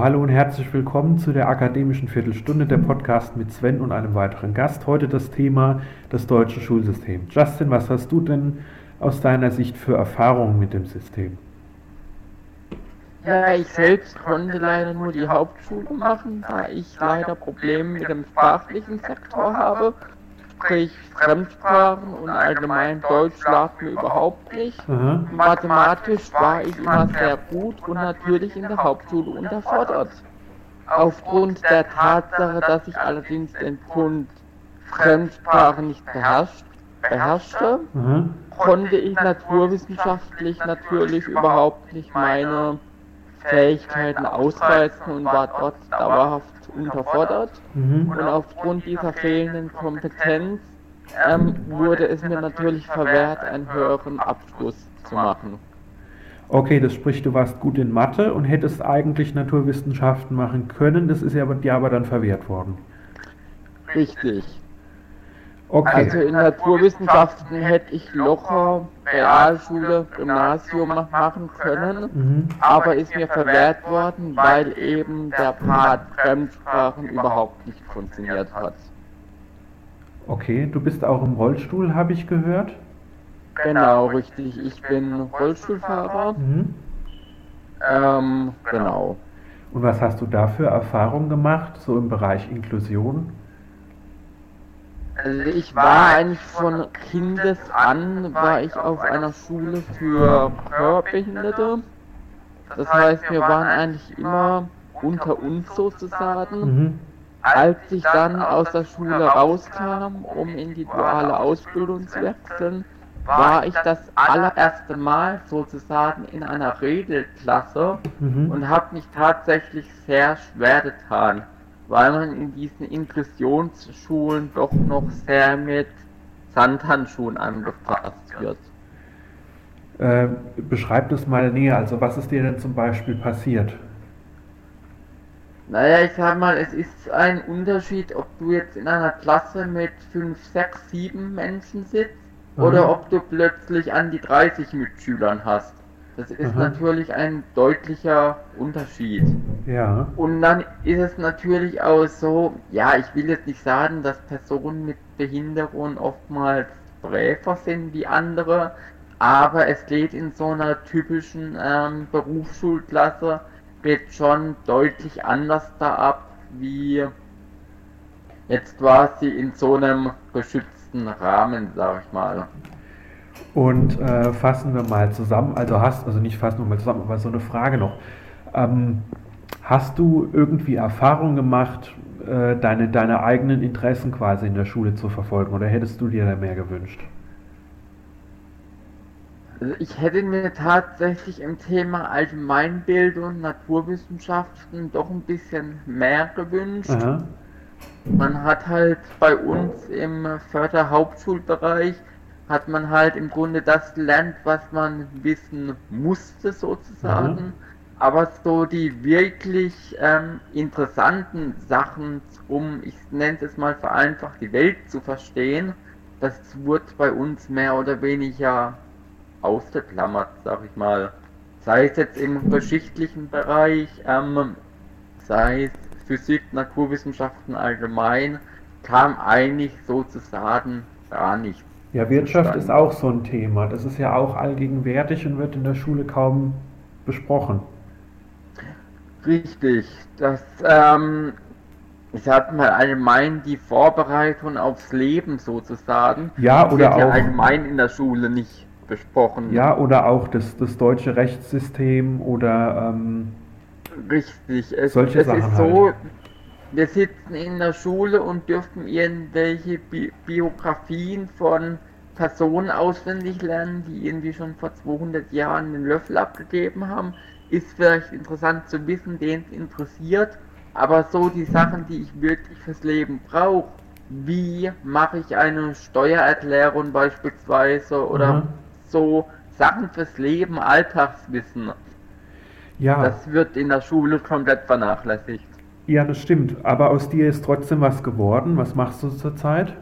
Hallo und herzlich willkommen zu der akademischen Viertelstunde der Podcast mit Sven und einem weiteren Gast. Heute das Thema das deutsche Schulsystem. Justin, was hast du denn aus deiner Sicht für Erfahrungen mit dem System? Ja, ich selbst konnte leider nur die Hauptschule machen, da ich leider Probleme mit dem sprachlichen Sektor habe. Sprich, Fremdsprachen und allgemein Deutsch lag mir überhaupt nicht. Aha. Mathematisch war ich immer sehr gut und natürlich in der Hauptschule unterfordert. Aufgrund der Tatsache, dass ich allerdings den Punkt Fremdsprachen nicht beherrscht, beherrschte, Aha. konnte ich naturwissenschaftlich natürlich überhaupt nicht meine Fähigkeiten ausreizen und war dort dauerhaft unterfordert. Mhm. Und aufgrund dieser fehlenden Kompetenz ähm, wurde es mir natürlich verwehrt, einen höheren Abschluss zu machen. Okay, das spricht, du warst gut in Mathe und hättest eigentlich Naturwissenschaften machen können, das ist ja dir aber dann verwehrt worden. Richtig. Okay. Also in Naturwissenschaften hätte ich locker Realschule, Gymnasium machen können, mhm. aber ist mir verwehrt worden, weil eben der Part Fremdsprachen überhaupt nicht funktioniert hat. Okay, du bist auch im Rollstuhl, habe ich gehört? Genau, richtig. Ich bin Rollstuhlfahrer. Mhm. Ähm, genau. Und was hast du da für Erfahrungen gemacht, so im Bereich Inklusion? Also ich war eigentlich von Kindes an, war ich auf einer Schule für Hörbehinderte. Das heißt, wir waren eigentlich immer unter uns sozusagen. Mhm. Als ich dann aus der Schule rauskam, um in die duale Ausbildung zu wechseln, war ich das allererste Mal sozusagen in einer Regelklasse mhm. und habe mich tatsächlich sehr schwer getan weil man in diesen Inklusionsschulen doch noch sehr mit Sandhandschuhen angefasst wird. Äh, beschreib das mal näher, also was ist dir denn zum Beispiel passiert? Naja, ich sag mal, es ist ein Unterschied, ob du jetzt in einer Klasse mit 5, 6, 7 Menschen sitzt mhm. oder ob du plötzlich an die 30 Mitschülern hast. Das ist Aha. natürlich ein deutlicher Unterschied. Ja. Und dann ist es natürlich auch so, ja, ich will jetzt nicht sagen, dass Personen mit Behinderung oftmals bräver sind wie andere, aber es geht in so einer typischen ähm, Berufsschulklasse geht schon deutlich anders da ab, wie jetzt quasi in so einem geschützten Rahmen, sag ich mal. Und äh, fassen wir mal zusammen, also hast, also nicht fassen wir mal zusammen, aber so eine Frage noch. Ähm, hast du irgendwie Erfahrung gemacht, äh, deine, deine eigenen Interessen quasi in der Schule zu verfolgen oder hättest du dir da mehr gewünscht? Also ich hätte mir tatsächlich im Thema Allgemeinbildung, Naturwissenschaften doch ein bisschen mehr gewünscht. Aha. Man hat halt bei uns im Förderhauptschulbereich hat man halt im Grunde das gelernt, was man wissen musste sozusagen. Mhm. Aber so die wirklich ähm, interessanten Sachen, um, ich nenne es mal vereinfacht, die Welt zu verstehen, das wurde bei uns mehr oder weniger ausgeklammert, sag ich mal. Sei es jetzt im geschichtlichen Bereich, ähm, sei es Physik, Naturwissenschaften allgemein, kam eigentlich sozusagen gar nichts ja, Wirtschaft ist auch so ein Thema. Das ist ja auch allgegenwärtig und wird in der Schule kaum besprochen. Richtig. Das, ähm, ich sag mal allgemein die Vorbereitung aufs Leben sozusagen. Ja, oder wird auch. Ja allgemein in der Schule nicht besprochen. Ja, oder auch das, das deutsche Rechtssystem oder. Ähm, Richtig. Es, solche es Sachen ist so, halt wir sitzen in der Schule und dürfen irgendwelche Bi Biografien von Personen auswendig lernen, die irgendwie schon vor 200 Jahren den Löffel abgegeben haben. Ist vielleicht interessant zu wissen, den es interessiert, aber so die Sachen, die ich wirklich fürs Leben brauche, wie mache ich eine Steuererklärung beispielsweise oder mhm. so Sachen fürs Leben, Alltagswissen. Ja. Das wird in der Schule komplett vernachlässigt. Ja, das stimmt. Aber aus dir ist trotzdem was geworden. Was machst du zurzeit?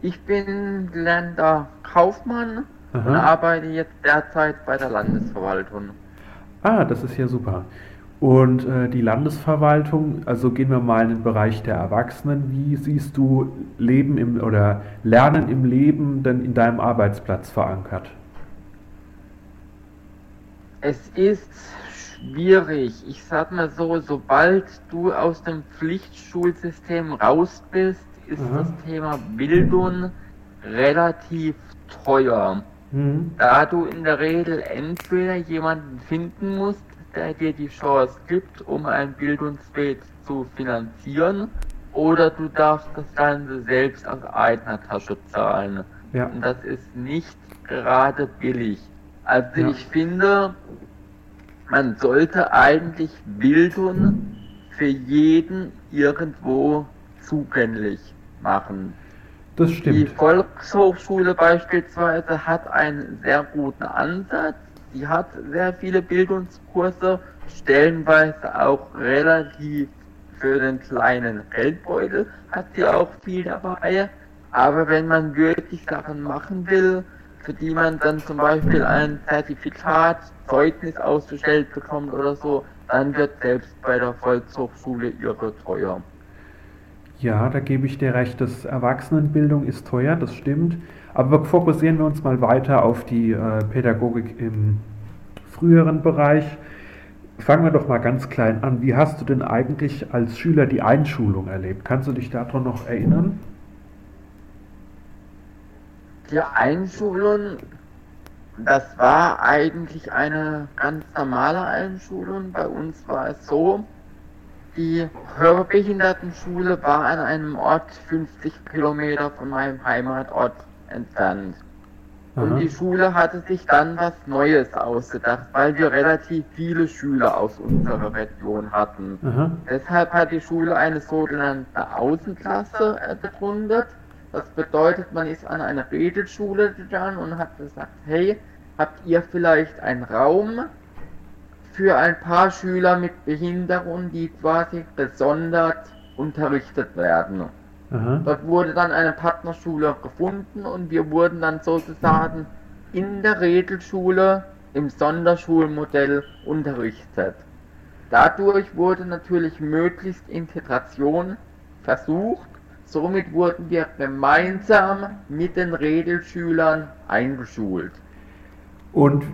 Ich bin gelernter Kaufmann Aha. und arbeite jetzt derzeit bei der Landesverwaltung. Ah, das ist ja super. Und äh, die Landesverwaltung, also gehen wir mal in den Bereich der Erwachsenen. Wie siehst du Leben im oder Lernen im Leben denn in deinem Arbeitsplatz verankert? Es ist schwierig. Ich sag mal so, sobald du aus dem Pflichtschulsystem raus bist, ist mhm. das Thema Bildung relativ teuer. Mhm. Da du in der Regel entweder jemanden finden musst, der dir die Chance gibt, um einen Bildungsweg zu finanzieren, oder du darfst das Ganze selbst aus eigener Tasche zahlen. Ja. Und das ist nicht gerade billig. Also ja. ich finde, man sollte eigentlich Bildung für jeden irgendwo zugänglich machen. Das stimmt. Die Volkshochschule beispielsweise hat einen sehr guten Ansatz. Sie hat sehr viele Bildungskurse, stellenweise auch relativ für den kleinen Geldbeutel hat sie auch viel dabei. Aber wenn man wirklich Sachen machen will, für die man dann zum Beispiel ein Zertifikat, Zeugnis ausgestellt bekommt oder so, dann wird selbst bei der Volkshochschule irre teuer. Ja, da gebe ich dir recht, das Erwachsenenbildung ist teuer, das stimmt. Aber fokussieren wir uns mal weiter auf die äh, Pädagogik im früheren Bereich. Fangen wir doch mal ganz klein an. Wie hast du denn eigentlich als Schüler die Einschulung erlebt? Kannst du dich daran noch erinnern? Die Einschulung, das war eigentlich eine ganz normale Einschulung. Bei uns war es so, die Hörbehindertenschule war an einem Ort 50 Kilometer von meinem Heimatort entfernt. Aha. Und die Schule hatte sich dann was Neues ausgedacht, weil wir relativ viele Schüler aus unserer Region hatten. Aha. Deshalb hat die Schule eine sogenannte Außenklasse gegründet. Das bedeutet, man ist an eine Regelschule gegangen und hat gesagt, hey, habt ihr vielleicht einen Raum, für ein paar Schüler mit Behinderung, die quasi besonders unterrichtet werden. Aha. Dort wurde dann eine Partnerschule gefunden und wir wurden dann sozusagen in der Regelschule im Sonderschulmodell unterrichtet. Dadurch wurde natürlich möglichst Integration versucht. Somit wurden wir gemeinsam mit den Regelschülern eingeschult. Und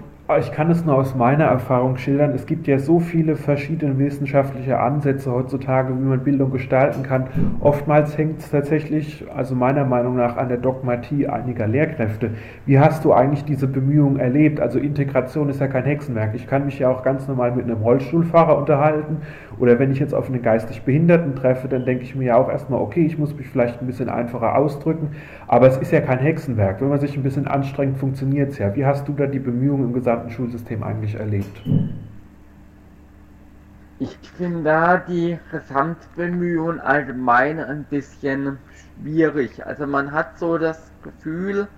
ich kann es nur aus meiner Erfahrung schildern. Es gibt ja so viele verschiedene wissenschaftliche Ansätze heutzutage, wie man Bildung gestalten kann. Oftmals hängt es tatsächlich, also meiner Meinung nach, an der Dogmatie einiger Lehrkräfte. Wie hast du eigentlich diese Bemühungen erlebt? Also Integration ist ja kein Hexenwerk. Ich kann mich ja auch ganz normal mit einem Rollstuhlfahrer unterhalten. Oder wenn ich jetzt auf einen geistig Behinderten treffe, dann denke ich mir ja auch erstmal, okay, ich muss mich vielleicht ein bisschen einfacher ausdrücken. Aber es ist ja kein Hexenwerk. Wenn man sich ein bisschen anstrengt, funktioniert es ja. Wie hast du da die Bemühungen im gesamten Schulsystem eigentlich erlebt? Ich finde da die Gesamtbemühungen allgemein ein bisschen schwierig. Also man hat so das Gefühl,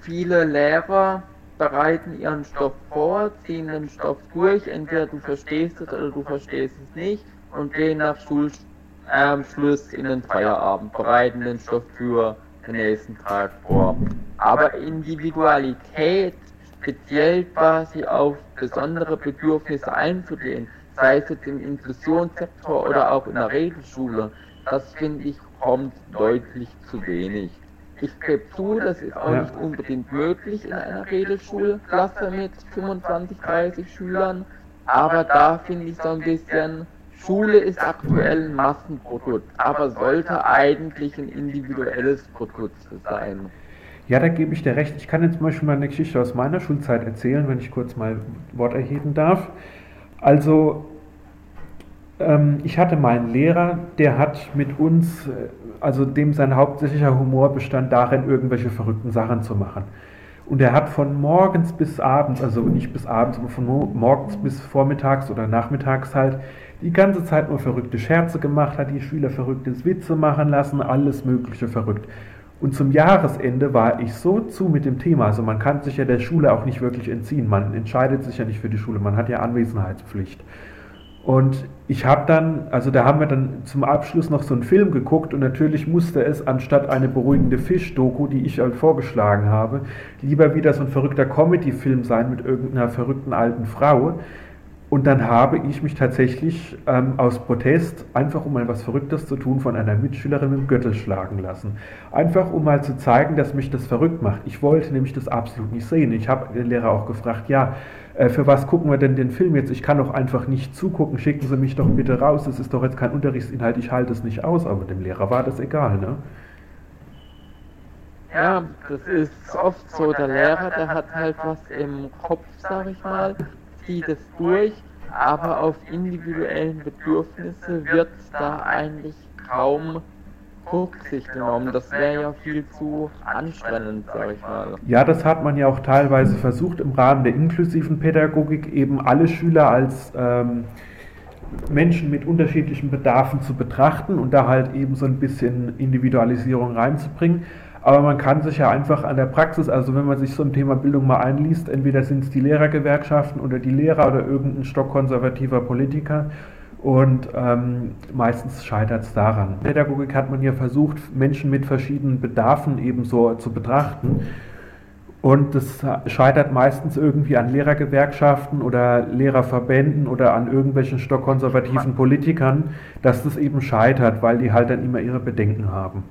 viele Lehrer bereiten ihren Stoff vor, ziehen den Stoff durch, entweder du verstehst es oder du verstehst es nicht und gehen nach Schulschluss in den Feierabend, bereiten den Stoff für den nächsten Tag vor. Aber Individualität, speziell quasi auf besondere Bedürfnisse einzugehen, sei es jetzt im Inklusionssektor oder auch in der Regelschule, das finde ich kommt deutlich zu wenig. Ich gebe zu, das ist auch ja. nicht unbedingt möglich in einer Regelschulklasse mit 25, 30 Schülern, aber da finde ich so ein bisschen, Schule ist aktuell ein Massenprodukt, aber sollte eigentlich ein individuelles Produkt sein. Ja, da gebe ich dir recht. Ich kann jetzt zum Beispiel mal eine Geschichte aus meiner Schulzeit erzählen, wenn ich kurz mal Wort erheben darf. Also, ähm, ich hatte meinen Lehrer, der hat mit uns, äh, also dem sein hauptsächlicher Humor bestand darin, irgendwelche verrückten Sachen zu machen. Und er hat von morgens bis abends, also nicht bis abends, aber von morgens bis vormittags oder nachmittags halt, die ganze Zeit nur verrückte Scherze gemacht, hat die Schüler verrückte Witze machen lassen, alles Mögliche verrückt. Und zum Jahresende war ich so zu mit dem Thema, also man kann sich ja der Schule auch nicht wirklich entziehen, man entscheidet sich ja nicht für die Schule, man hat ja Anwesenheitspflicht. Und ich habe dann, also da haben wir dann zum Abschluss noch so einen Film geguckt und natürlich musste es anstatt eine beruhigende Fisch-Doku, die ich halt vorgeschlagen habe, lieber wieder so ein verrückter Comedy-Film sein mit irgendeiner verrückten alten Frau. Und dann habe ich mich tatsächlich ähm, aus Protest, einfach um mal was Verrücktes zu tun, von einer Mitschülerin mit dem Gürtel schlagen lassen. Einfach um mal zu zeigen, dass mich das verrückt macht. Ich wollte nämlich das absolut nicht sehen. Ich habe den Lehrer auch gefragt, ja, äh, für was gucken wir denn den Film jetzt? Ich kann doch einfach nicht zugucken, schicken Sie mich doch bitte raus. Das ist doch jetzt kein Unterrichtsinhalt, ich halte es nicht aus. Aber dem Lehrer war das egal, ne? Ja, das ist oft so. Der Lehrer, der hat halt was im Kopf, sag ich mal zieht es durch, aber auf individuellen Bedürfnisse wird da eigentlich kaum Rücksicht genommen. Das wäre ja viel zu anstrengend, sag ich mal. Ja, das hat man ja auch teilweise versucht im Rahmen der inklusiven Pädagogik eben alle Schüler als ähm, Menschen mit unterschiedlichen Bedarfen zu betrachten und da halt eben so ein bisschen Individualisierung reinzubringen. Aber man kann sich ja einfach an der Praxis, also wenn man sich so ein Thema Bildung mal einliest, entweder sind es die Lehrergewerkschaften oder die Lehrer oder irgendein stockkonservativer Politiker. Und ähm, meistens scheitert es daran. Pädagogik hat man ja versucht, Menschen mit verschiedenen Bedarfen ebenso zu betrachten. Und das scheitert meistens irgendwie an Lehrergewerkschaften oder Lehrerverbänden oder an irgendwelchen stockkonservativen Politikern, dass das eben scheitert, weil die halt dann immer ihre Bedenken haben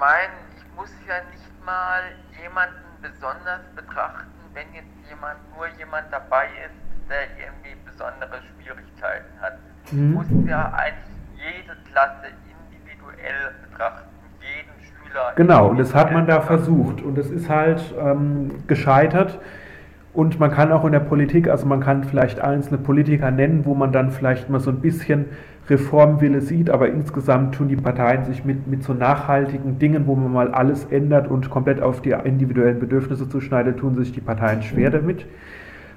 meine, ich muss ja nicht mal jemanden besonders betrachten, wenn jetzt jemand, nur jemand dabei ist, der irgendwie besondere Schwierigkeiten hat. Mhm. Muss ja eigentlich jede Klasse individuell betrachten, jeden Schüler. Genau, und das hat man da versucht. Und es ist halt ähm, gescheitert. Und man kann auch in der Politik, also man kann vielleicht einzelne Politiker nennen, wo man dann vielleicht mal so ein bisschen Reformwille sieht, aber insgesamt tun die Parteien sich mit, mit so nachhaltigen Dingen, wo man mal alles ändert und komplett auf die individuellen Bedürfnisse zuschneidet, tun sich die Parteien schwer damit,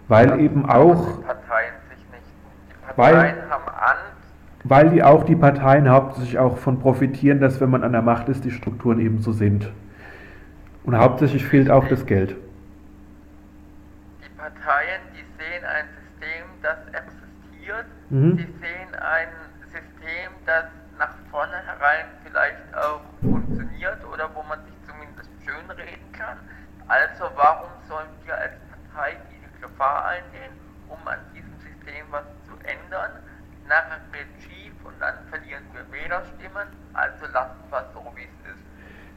weil ja, eben auch... Die Parteien sich nicht. Die Parteien weil, haben Angst. Weil die auch die Parteien hauptsächlich auch von profitieren, dass wenn man an der Macht ist, die Strukturen eben so sind. Und hauptsächlich fehlt auch das Geld. Die Parteien, die sehen ein System, das existiert, mhm. die sehen ein das nach vornherein vielleicht auch funktioniert oder wo man sich zumindest schönreden kann. Also warum sollen wir als Partei diese Gefahr eingehen, um an diesem System was zu ändern? Nachher geht schief und dann verlieren wir Wählerstimmen, also lassen wir so.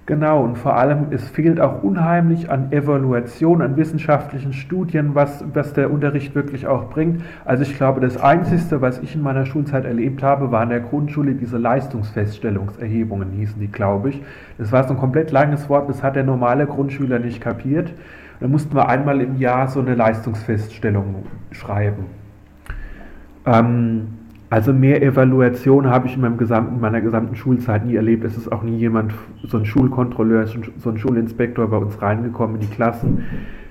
Genau, und vor allem, es fehlt auch unheimlich an Evaluation, an wissenschaftlichen Studien, was, was der Unterricht wirklich auch bringt. Also ich glaube, das Einzige, was ich in meiner Schulzeit erlebt habe, war in der Grundschule diese Leistungsfeststellungserhebungen, hießen die, glaube ich. Das war so ein komplett langes Wort, das hat der normale Grundschüler nicht kapiert. Da mussten wir einmal im Jahr so eine Leistungsfeststellung schreiben. Ähm, also mehr Evaluation habe ich in, meinem gesamten, meiner gesamten Schulzeit nie erlebt. Es ist auch nie jemand, so ein Schulkontrolleur, so ein Schulinspektor bei uns reingekommen in die Klassen.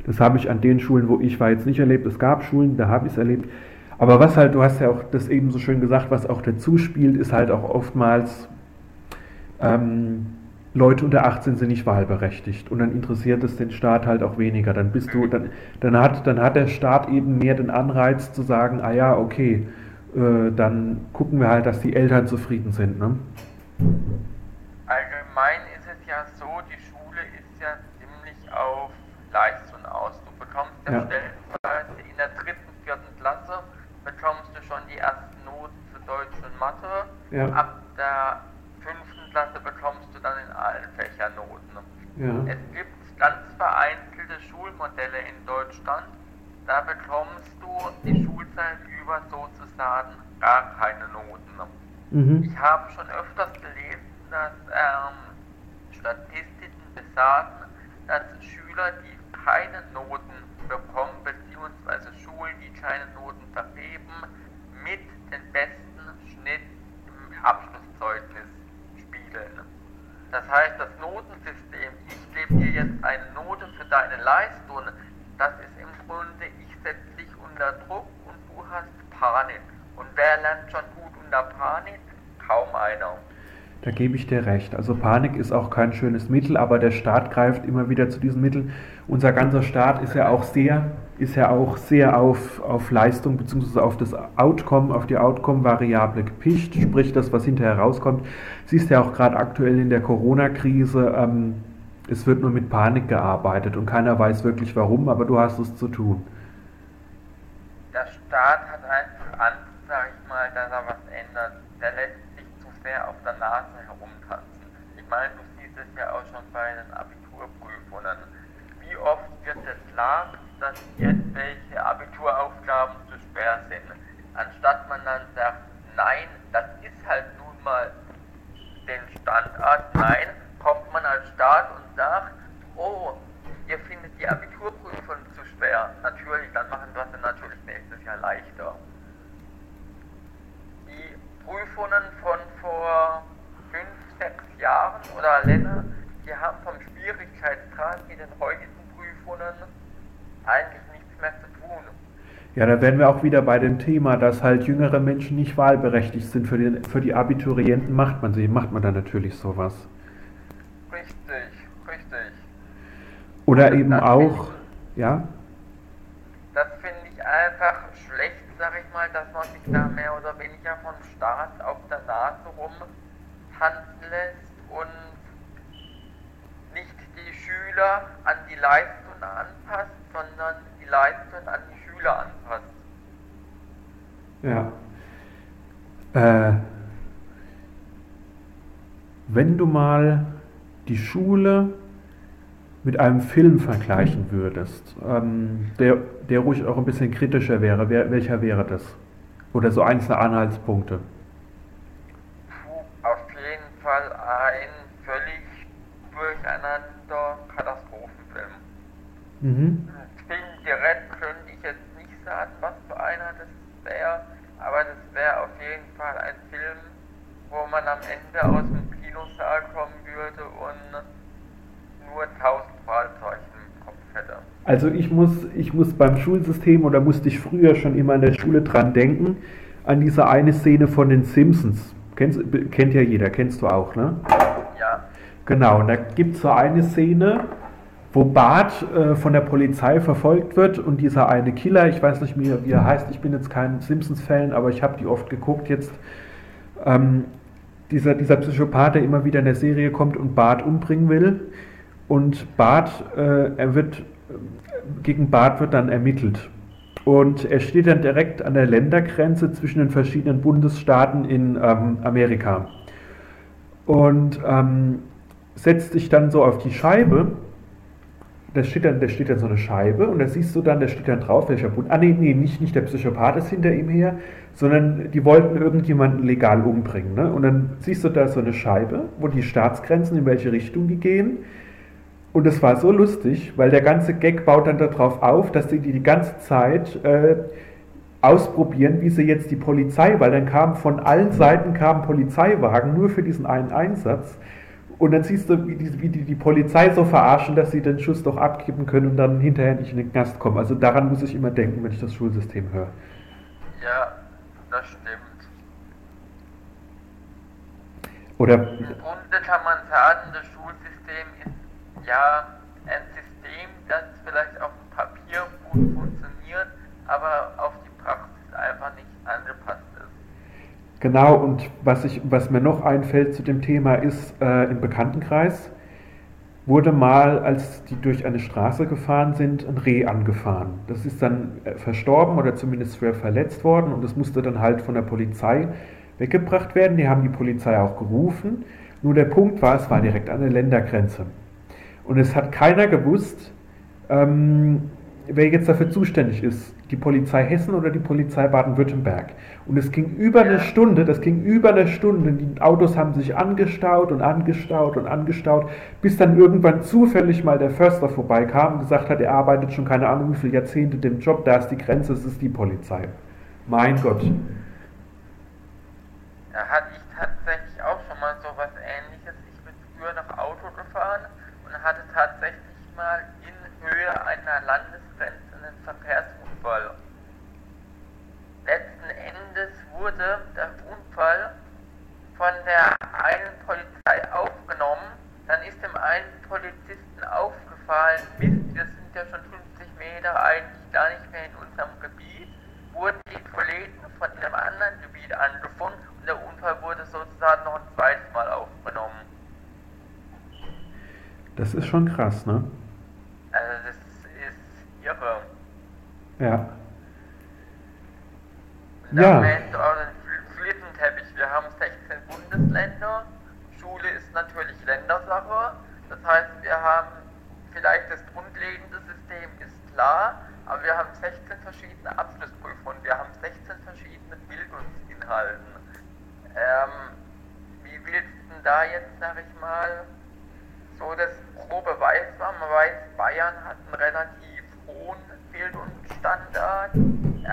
Das habe ich an den Schulen, wo ich war, jetzt nicht erlebt. Es gab Schulen, da habe ich es erlebt. Aber was halt, du hast ja auch das eben so schön gesagt, was auch dazu spielt, ist halt auch oftmals, ähm, Leute unter 18 sind nicht wahlberechtigt und dann interessiert es den Staat halt auch weniger. Dann bist du, dann, dann hat, dann hat der Staat eben mehr den Anreiz zu sagen, ah ja, okay, äh, dann gucken wir halt, dass die Eltern zufrieden sind. Ne? Allgemein ist es ja so, die Schule ist ja ziemlich auf Leistung aus. Du bekommst ja, ja. in der dritten, vierten Klasse bekommst du schon die ersten Noten für Deutsch und Mathe. Ja. Ab der fünften Klasse bekommst du dann in allen Fächern Noten. Ja. Es gibt ganz vereinzelte Schulmodelle in Deutschland. Da bekommst du die Schulzeit über sozusagen gar keine Noten. Mhm. Ich habe schon öfters gelesen, dass ähm, Statistiken besagen, dass Schüler, die keine Noten bekommen, beziehungsweise Schulen, die keine Noten vergeben, mit dem besten Schnitt im Abschlusszeugnis spielen. Das heißt, das Notensystem, ich gebe dir jetzt eine Note für deine Leistung, das ist im Grunde, ich setze dich unter Druck hast Panik. Und wer lernt schon gut unter Panik? Kaum einer. Da gebe ich dir recht. Also Panik ist auch kein schönes Mittel, aber der Staat greift immer wieder zu diesen Mitteln. Unser ganzer Staat ist ja auch sehr, ist ja auch sehr auf, auf Leistung bzw. auf das Outcome, auf die Outcome-Variable gepicht, sprich das, was hinterher rauskommt. Siehst ja auch gerade aktuell in der Corona-Krise, ähm, es wird nur mit Panik gearbeitet und keiner weiß wirklich warum, aber du hast es zu tun. Staat hat einfach Angst, sag ich mal, dass er was ändert. Der lässt sehr auf der Nase herumtanzen. Ich meine, du siehst es ja auch schon bei den Abiturprüfungen. Wie oft wird es klar, dass irgendwelche Abituraufgaben zu schwer sind? Anstatt man dann sagt, nein, das ist halt nun mal den Standard, nein, kommt man als Staat und sagt, oh, ihr findet die Abiturprüfung zu schwer. Natürlich, dann machen wir es natürlich nächstes Jahr leichter. Die Prüfungen von vor fünf, sechs Jahren oder länger, die haben vom Schwierigkeitsgrad mit den heutigen Prüfungen eigentlich nichts mehr zu tun. Ja, da wären wir auch wieder bei dem Thema, dass halt jüngere Menschen nicht wahlberechtigt sind. Für, den, für die Abiturienten macht man sie, macht man dann natürlich sowas. Richtig, richtig. Oder eben auch, ja? Das finde ich einfach schlecht, sag ich mal, dass man sich da mehr oder weniger vom Staat auf der Nase rumtanzen lässt und nicht die Schüler an die Leistung anpasst, sondern die Leistung an die Schüler anpasst. Ja. Äh, wenn du mal die Schule mit einem Film vergleichen würdest, ähm, der, der ruhig auch ein bisschen kritischer wäre, wer, welcher wäre das? Oder so einzelne Anhaltspunkte? Puh, auf jeden Fall ein völlig durcheinander Katastrophenfilm. Mhm. Film direkt könnte ich jetzt nicht sagen, was für einer das wäre, aber das wäre auf jeden Fall ein Film, wo man am Ende aus dem Kinosaal kommen würde und nur tausend Fahrzeuge im Kopf hätte. Also ich muss, ich muss beim Schulsystem oder musste ich früher schon immer in der Schule dran denken, an diese eine Szene von den Simpsons. Kennst, kennt ja jeder, kennst du auch, ne? Ja. Genau, und da gibt es so eine Szene, wo Bart äh, von der Polizei verfolgt wird und dieser eine Killer, ich weiß nicht mehr, wie er heißt, ich bin jetzt kein Simpsons-Fan, aber ich habe die oft geguckt jetzt, ähm, dieser, dieser Psychopath, der immer wieder in der Serie kommt und Bart umbringen will, und Bart, äh, er wird, gegen Bart wird dann ermittelt. Und er steht dann direkt an der Ländergrenze zwischen den verschiedenen Bundesstaaten in ähm, Amerika. Und ähm, setzt sich dann so auf die Scheibe. Da steht, dann, da steht dann so eine Scheibe und da siehst du dann, da steht dann drauf, welcher Bund. Ah, nee, nee, nicht, nicht der Psychopath ist hinter ihm her, sondern die wollten irgendjemanden legal umbringen. Ne? Und dann siehst du da so eine Scheibe, wo die Staatsgrenzen, in welche Richtung die gehen. Und es war so lustig, weil der ganze Gag baut dann darauf auf, dass die die ganze Zeit äh, ausprobieren, wie sie jetzt die Polizei, weil dann kamen von allen Seiten kamen Polizeiwagen nur für diesen einen Einsatz. Und dann siehst du, wie die, wie die, die Polizei so verarschen, dass sie den Schuss doch abgeben können und dann hinterher nicht in den Knast kommen. Also daran muss ich immer denken, wenn ich das Schulsystem höre. Ja, das stimmt. Oder Im Grunde kann man sagen, das Schulsystem ist ja, ein System, das vielleicht auf dem Papier gut funktioniert, aber auf die Praxis einfach nicht angepasst ist. Genau, und was, ich, was mir noch einfällt zu dem Thema ist, äh, im Bekanntenkreis wurde mal, als die durch eine Straße gefahren sind, ein Reh angefahren. Das ist dann äh, verstorben oder zumindest schwer verletzt worden und das musste dann halt von der Polizei weggebracht werden. Die haben die Polizei auch gerufen. Nur der Punkt war, es war direkt an der Ländergrenze. Und es hat keiner gewusst, ähm, wer jetzt dafür zuständig ist. Die Polizei Hessen oder die Polizei Baden-Württemberg. Und es ging über eine Stunde, das ging über eine Stunde. Die Autos haben sich angestaut und angestaut und angestaut, bis dann irgendwann zufällig mal der Förster vorbeikam und gesagt hat, er arbeitet schon keine Ahnung wie viele Jahrzehnte dem Job, da ist die Grenze, es ist die Polizei. Mein Gott. Da hatte ich tatsächlich auch schon mal so was ähnliches. Ich bin früher noch Auto gefahren hatte tatsächlich mal in Höhe einer Landesgrenze einen Verkehrsunfall. Letzten Endes wurde der Unfall von der einen Polizei aufgenommen. Dann ist dem einen Polizisten aufgefallen, Mist, wir sind ja schon 50 Meter eigentlich gar nicht mehr in unserem Gebiet. Wurden die Kollegen von einem anderen Gebiet angefunden und der Unfall wurde sozusagen noch ein zweites Mal aufgenommen. Das ist schon krass, ne? Also das ist irre. Ja. Ja. Oder Flickenteppich. Wir haben 16 Bundesländer. Schule ist natürlich Ländersache. Das heißt, wir haben vielleicht das grundlegende System ist klar, aber wir haben 16 verschiedene Abschlussprüfungen. Wir haben 16 verschiedene Bildungsinhalten. Ähm, wie willst du denn da jetzt, sag ich mal, so das grobe weiß war? Man weiß, Bayern hat einen relativ hohen Bildungsstandard. Ähm,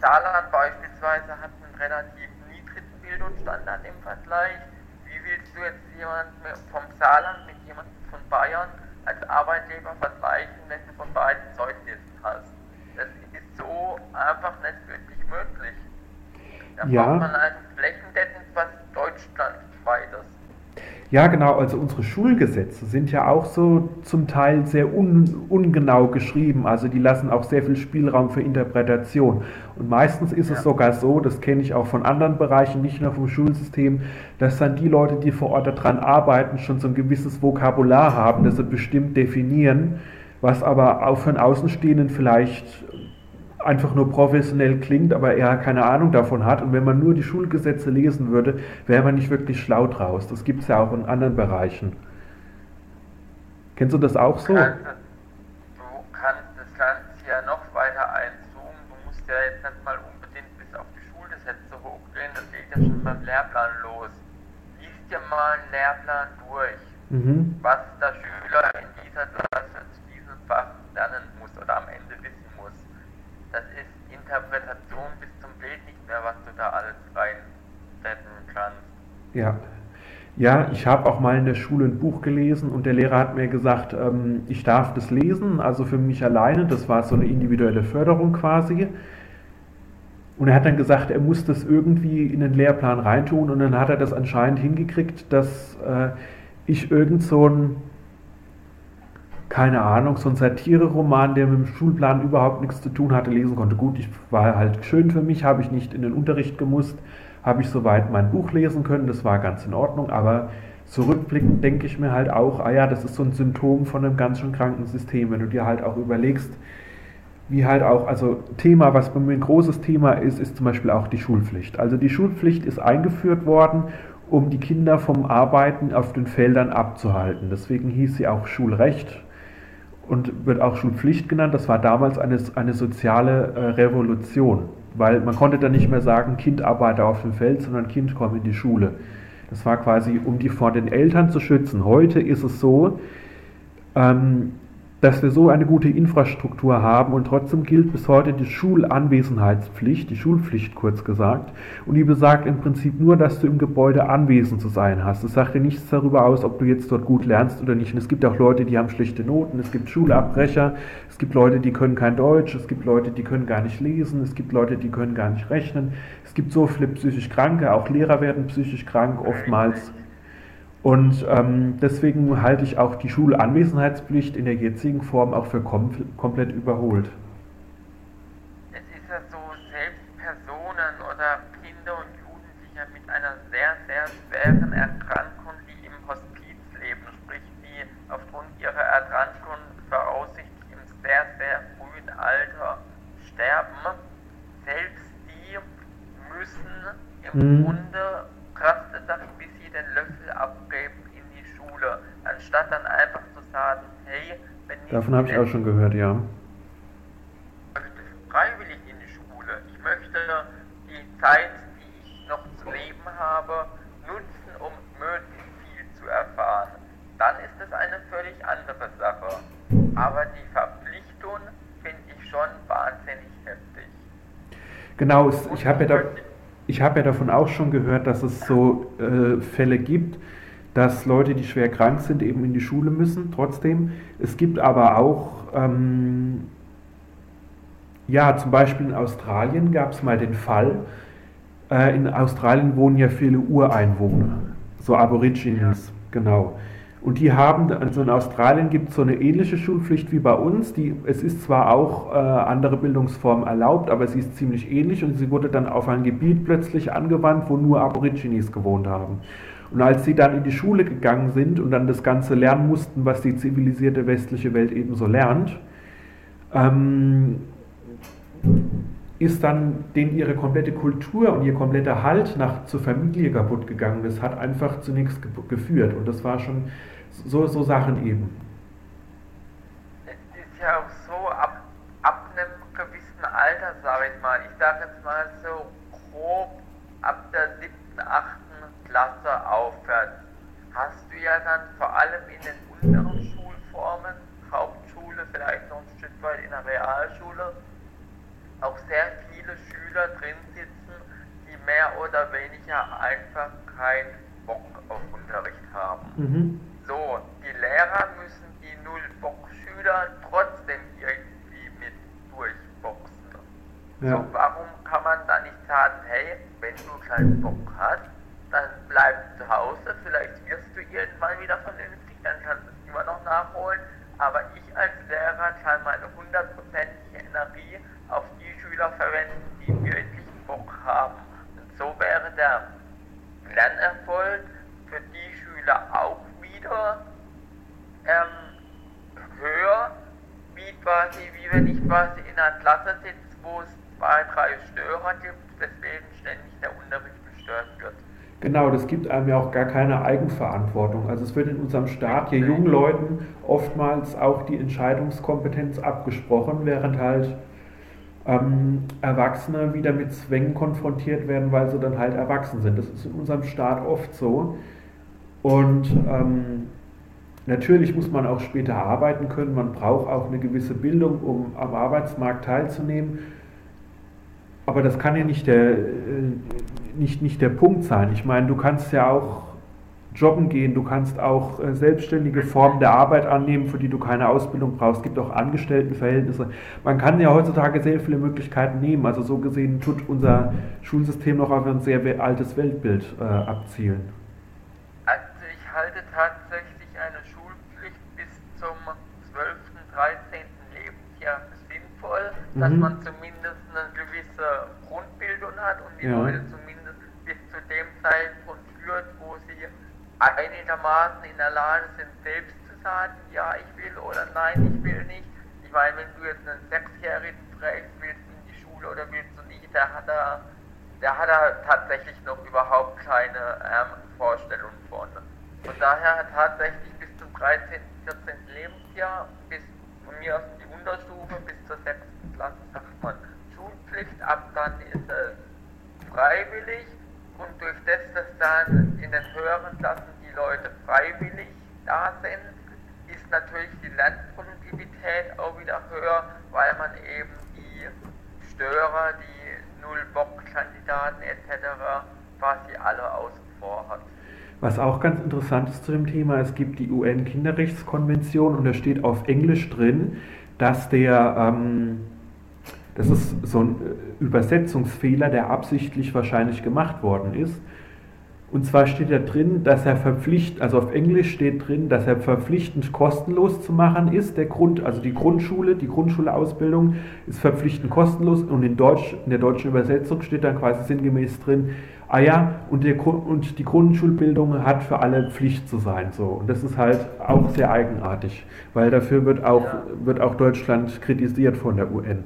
Saarland beispielsweise hat einen relativ niedrigen Bildungsstandard im Vergleich. Wie willst du jetzt jemanden vom Saarland mit jemandem von Bayern als Arbeitgeber vergleichen, wenn du von beiden Zeugnissen hast? Das ist so einfach nicht wirklich möglich. Da ja. braucht man ein flächendeckend was Deutschlandweites. Ja, genau. Also unsere Schulgesetze sind ja auch so zum Teil sehr un, ungenau geschrieben. Also die lassen auch sehr viel Spielraum für Interpretation. Und meistens ist ja. es sogar so, das kenne ich auch von anderen Bereichen, nicht nur vom Schulsystem, dass dann die Leute, die vor Ort daran arbeiten, schon so ein gewisses Vokabular haben, das sie bestimmt definieren, was aber auch von Außenstehenden vielleicht einfach nur professionell klingt, aber er keine Ahnung davon hat. Und wenn man nur die Schulgesetze lesen würde, wäre man nicht wirklich schlau draus. Das gibt es ja auch in anderen Bereichen. Kennst du das auch so? Du kannst, das Ganze ja noch weiter einzoomen. Du musst ja jetzt nicht mal unbedingt bis auf die Schulgesetze hochgehen. Das geht ja schon beim Lehrplan los. Lies dir mal einen Lehrplan durch. Mhm. Was der Schüler in dieser Klasse zu diesem Fach lernen muss oder am Ende das ist Interpretation bis zum Bild nicht mehr, was du da alles reinsetzen kannst. Ja. Ja, ich habe auch mal in der Schule ein Buch gelesen und der Lehrer hat mir gesagt, ähm, ich darf das lesen, also für mich alleine. Das war so eine individuelle Förderung quasi. Und er hat dann gesagt, er muss das irgendwie in den Lehrplan reintun und dann hat er das anscheinend hingekriegt, dass äh, ich irgend so ein keine Ahnung, so ein Satire-Roman, der mit dem Schulplan überhaupt nichts zu tun hatte, lesen konnte. Gut, ich war halt schön für mich, habe ich nicht in den Unterricht gemusst, habe ich soweit mein Buch lesen können, das war ganz in Ordnung, aber zurückblickend denke ich mir halt auch, ah ja, das ist so ein Symptom von einem ganz schön kranken System, wenn du dir halt auch überlegst, wie halt auch, also Thema, was bei mir ein großes Thema ist, ist zum Beispiel auch die Schulpflicht. Also die Schulpflicht ist eingeführt worden, um die Kinder vom Arbeiten auf den Feldern abzuhalten. Deswegen hieß sie auch Schulrecht und wird auch Schulpflicht genannt. Das war damals eine, eine soziale äh, Revolution, weil man konnte dann nicht mehr sagen, Kind arbeite auf dem Feld, sondern Kind komme in die Schule. Das war quasi, um die vor den Eltern zu schützen. Heute ist es so, ähm, dass wir so eine gute Infrastruktur haben und trotzdem gilt bis heute die Schulanwesenheitspflicht, die Schulpflicht kurz gesagt. Und die besagt im Prinzip nur, dass du im Gebäude anwesend zu sein hast. Es sagt dir nichts darüber aus, ob du jetzt dort gut lernst oder nicht. Und es gibt auch Leute, die haben schlechte Noten, es gibt Schulabbrecher, es gibt Leute, die können kein Deutsch, es gibt Leute, die können gar nicht lesen, es gibt Leute, die können gar nicht rechnen. Es gibt so viele psychisch Kranke, auch Lehrer werden psychisch krank oftmals. Und ähm, deswegen halte ich auch die Schulanwesenheitspflicht in der jetzigen Form auch für kom komplett überholt. Es ist ja so, selbst Personen oder Kinder und Jugendliche mit einer sehr, sehr schweren Erkrankung, die im Hospiz leben, sprich die aufgrund ihrer Erkrankung voraussichtlich im sehr, sehr frühen Alter sterben, selbst die müssen im mhm. Grunde krass gesagt bis sie den Löffel abgeben in die Schule, anstatt dann einfach zu sagen, hey, wenn ich. Davon habe ich auch schon gehört, ja. Ich möchte freiwillig in die Schule. Ich möchte die Zeit, die ich noch zu leben habe, nutzen, um möglichst viel zu erfahren. Dann ist es eine völlig andere Sache. Aber die Verpflichtung finde ich schon wahnsinnig heftig. Genau, ich habe ja da ich habe ja davon auch schon gehört, dass es so äh, Fälle gibt, dass Leute, die schwer krank sind, eben in die Schule müssen, trotzdem. Es gibt aber auch, ähm, ja, zum Beispiel in Australien gab es mal den Fall, äh, in Australien wohnen ja viele Ureinwohner, so Aborigines, ja. genau. Und die haben, also in Australien gibt es so eine ähnliche Schulpflicht wie bei uns. Die, es ist zwar auch äh, andere Bildungsformen erlaubt, aber sie ist ziemlich ähnlich und sie wurde dann auf ein Gebiet plötzlich angewandt, wo nur Aborigines gewohnt haben. Und als sie dann in die Schule gegangen sind und dann das Ganze lernen mussten, was die zivilisierte westliche Welt ebenso lernt, ähm, ist dann denen ihre komplette Kultur und ihr kompletter Halt nach zur Familie kaputt gegangen. Das hat einfach zu nichts geführt und das war schon so, so Sachen eben. Es ist ja auch so, ab, ab einem gewissen Alter, sage ich mal, ich sage jetzt mal so grob ab der siebten, achten Klasse aufwärts, hast du ja dann vor allem in den unteren Schulformen, Hauptschule, vielleicht noch ein Stück weit in der Realschule, auch sehr viele Schüler drin sitzen, die mehr oder weniger einfach keinen Bock auf Unterricht haben. Mhm. So, die Lehrer müssen die Null-Bock-Schüler trotzdem irgendwie mit durchboxen. Ja. So, warum kann man da nicht sagen, hey, wenn du keinen Bock hast, dann bleib zu Hause, vielleicht wirst du irgendwann wieder vernünftig, dann kannst du es immer noch nachholen, aber ich als Lehrer kann meine hundertprozentige Energie auf die Schüler verwenden, die wirklich Bock haben. Und so wäre der Lernerfolg für die Schüler auch wieder ähm, höher, wie quasi, wie wenn ich quasi in einer Klasse sitze, wo es zwei, drei Störer gibt, deswegen ständig der Unterricht gestört wird. Genau, das gibt einem ja auch gar keine Eigenverantwortung. Also es wird in unserem Staat hier jungen Leuten oftmals auch die Entscheidungskompetenz abgesprochen, während halt ähm, Erwachsene wieder mit Zwängen konfrontiert werden, weil sie dann halt erwachsen sind. Das ist in unserem Staat oft so. Und ähm, natürlich muss man auch später arbeiten können. Man braucht auch eine gewisse Bildung, um am Arbeitsmarkt teilzunehmen. Aber das kann ja nicht der, äh, nicht, nicht der Punkt sein. Ich meine, du kannst ja auch jobben gehen, du kannst auch äh, selbstständige Formen der Arbeit annehmen, für die du keine Ausbildung brauchst. Es gibt auch Angestelltenverhältnisse. Man kann ja heutzutage sehr viele Möglichkeiten nehmen. Also so gesehen tut unser Schulsystem noch auf ein sehr altes Weltbild äh, abzielen. Also ich halte tatsächlich eine Schulpflicht bis zum 12., 13. Lebensjahr sinnvoll, mhm. dass man eine gewisse Grundbildung hat und die ja. Leute zumindest bis zu dem Zeitpunkt führt, wo sie einigermaßen in der Lage sind, selbst zu sagen, ja, ich will oder nein, ich will nicht. Ich meine, wenn du jetzt einen Sechsjährigen fragst, willst du in die Schule oder willst du nicht, der hat da, der hat da tatsächlich noch überhaupt keine ähm, Vorstellung von. Von daher tatsächlich bis zum 13., 14. Lebensjahr, bis von mir aus die Unterstufe, bis zur 6. Klasse, sagt man Schulpflicht, ab dann freiwillig und durch das, dass dann in den höheren Klassen die Leute freiwillig da sind, ist natürlich die Lernproduktivität auch wieder höher, weil man eben die Störer, die Null-Bock-Kandidaten etc. quasi alle außen vor hat. Was auch ganz interessant ist zu dem Thema, es gibt die UN-Kinderrechtskonvention und da steht auf Englisch drin, dass der ähm, das ist so ein äh, Übersetzungsfehler, der absichtlich wahrscheinlich gemacht worden ist. Und zwar steht da drin, dass er verpflichtend, also auf Englisch steht drin, dass er verpflichtend kostenlos zu machen ist. Der Grund, also die Grundschule, die Grundschulausbildung ist verpflichtend kostenlos und in, Deutsch, in der deutschen Übersetzung steht dann quasi sinngemäß drin, ah ja, und, der, und die Grundschulbildung hat für alle Pflicht zu sein. So. Und das ist halt auch sehr eigenartig, weil dafür wird auch, wird auch Deutschland kritisiert von der UN.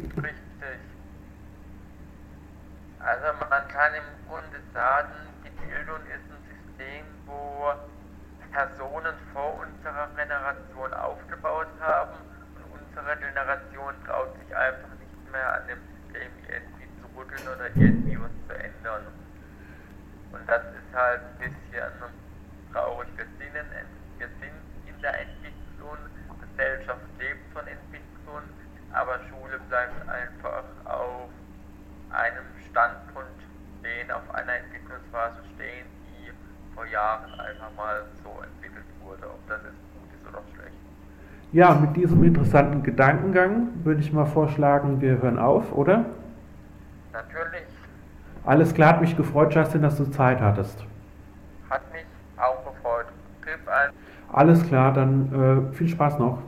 Richtig. Also man kann im Grunde sagen, die Bildung ist ein System, wo Personen vor unserer Generation aufgebaut haben und unsere Generation traut sich einfach nicht mehr an dem System irgendwie zu rütteln oder irgendwie was zu ändern. Und das ist halt ein bisschen traurig. Wir sind in, wir sind in der Entwicklung, Gesellschaft lebt von Entwicklung, aber Schule bleibt einfach auf einem Standpunkt stehen, auf einer Entwicklungsphase stehen, die vor Jahren einfach mal so entwickelt wurde, ob das jetzt gut ist oder schlecht. Ja, mit diesem interessanten Gedankengang würde ich mal vorschlagen, wir hören auf, oder? Natürlich. Alles klar, hat mich gefreut, Justin, dass du Zeit hattest. Hat mich auch gefreut. Alles klar, dann äh, viel Spaß noch.